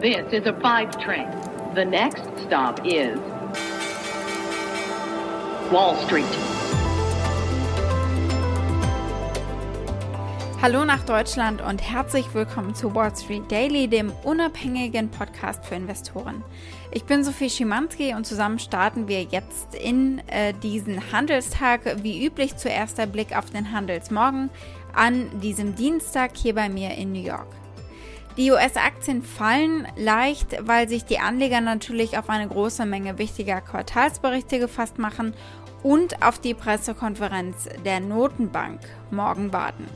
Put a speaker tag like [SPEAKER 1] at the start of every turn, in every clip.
[SPEAKER 1] This is a five train. The next stop is Wall Street.
[SPEAKER 2] Hallo nach Deutschland und herzlich willkommen zu Wall Street Daily, dem unabhängigen Podcast für Investoren. Ich bin Sophie Schimanski und zusammen starten wir jetzt in äh, diesen Handelstag. Wie üblich zuerst der Blick auf den Handelsmorgen an diesem Dienstag hier bei mir in New York. Die US-Aktien fallen leicht, weil sich die Anleger natürlich auf eine große Menge wichtiger Quartalsberichte gefasst machen und auf die Pressekonferenz der Notenbank morgen warten.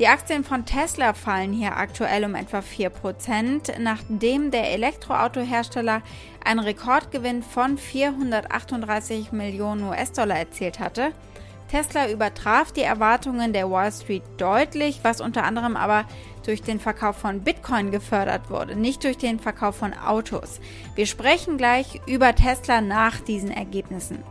[SPEAKER 2] Die Aktien von Tesla fallen hier aktuell um etwa 4%, nachdem der Elektroautohersteller einen Rekordgewinn von 438 Millionen US-Dollar erzielt hatte. Tesla übertraf die Erwartungen der Wall Street deutlich, was unter anderem aber durch den Verkauf von Bitcoin gefördert wurde, nicht durch den Verkauf von Autos. Wir sprechen gleich über Tesla nach diesen Ergebnissen.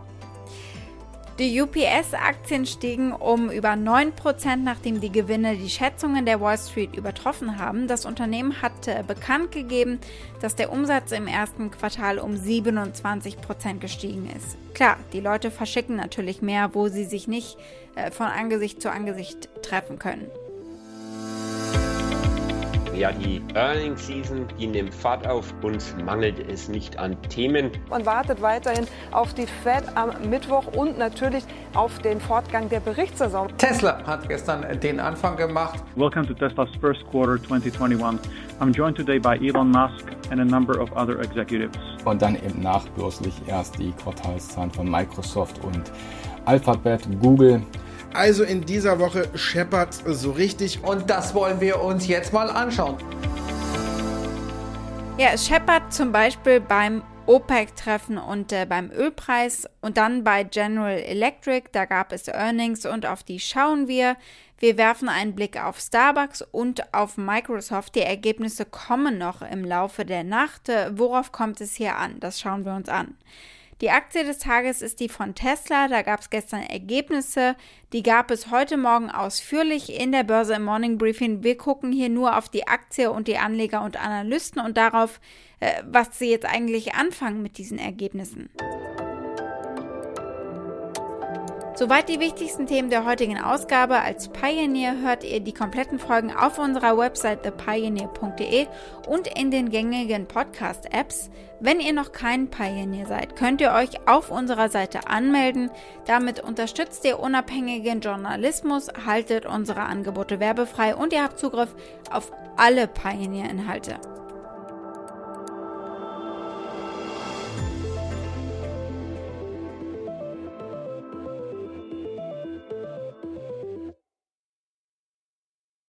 [SPEAKER 2] Die UPS-Aktien stiegen um über 9%, nachdem die Gewinne die Schätzungen der Wall Street übertroffen haben. Das Unternehmen hat bekannt gegeben, dass der Umsatz im ersten Quartal um 27% gestiegen ist. Klar, die Leute verschicken natürlich mehr, wo sie sich nicht äh, von Angesicht zu Angesicht treffen können.
[SPEAKER 3] Ja, die Earnings Season, die nimmt Fahrt auf. Uns mangelt es nicht an Themen.
[SPEAKER 4] Man wartet weiterhin auf die Fed am Mittwoch und natürlich auf den Fortgang der Berichtssaison.
[SPEAKER 5] Tesla hat gestern den Anfang gemacht.
[SPEAKER 6] Welcome to Tesla's first quarter 2021. I'm joined today by Elon Musk and a number of other executives.
[SPEAKER 7] Und dann eben nachbörslich erst die Quartalszahlen von Microsoft und Alphabet, Google.
[SPEAKER 8] Also in dieser Woche scheppert so richtig.
[SPEAKER 5] Und das wollen wir uns jetzt mal anschauen.
[SPEAKER 2] Ja, es scheppert zum Beispiel beim OPEC-Treffen und äh, beim Ölpreis und dann bei General Electric, da gab es Earnings und auf die schauen wir. Wir werfen einen Blick auf Starbucks und auf Microsoft. Die Ergebnisse kommen noch im Laufe der Nacht. Worauf kommt es hier an? Das schauen wir uns an. Die Aktie des Tages ist die von Tesla. Da gab es gestern Ergebnisse. Die gab es heute Morgen ausführlich in der Börse im Morning Briefing. Wir gucken hier nur auf die Aktie und die Anleger und Analysten und darauf, äh, was sie jetzt eigentlich anfangen mit diesen Ergebnissen. Soweit die wichtigsten Themen der heutigen Ausgabe. Als Pioneer hört ihr die kompletten Folgen auf unserer Website thepioneer.de und in den gängigen Podcast-Apps. Wenn ihr noch kein Pioneer seid, könnt ihr euch auf unserer Seite anmelden. Damit unterstützt ihr unabhängigen Journalismus, haltet unsere Angebote werbefrei und ihr habt Zugriff auf alle Pioneer-Inhalte.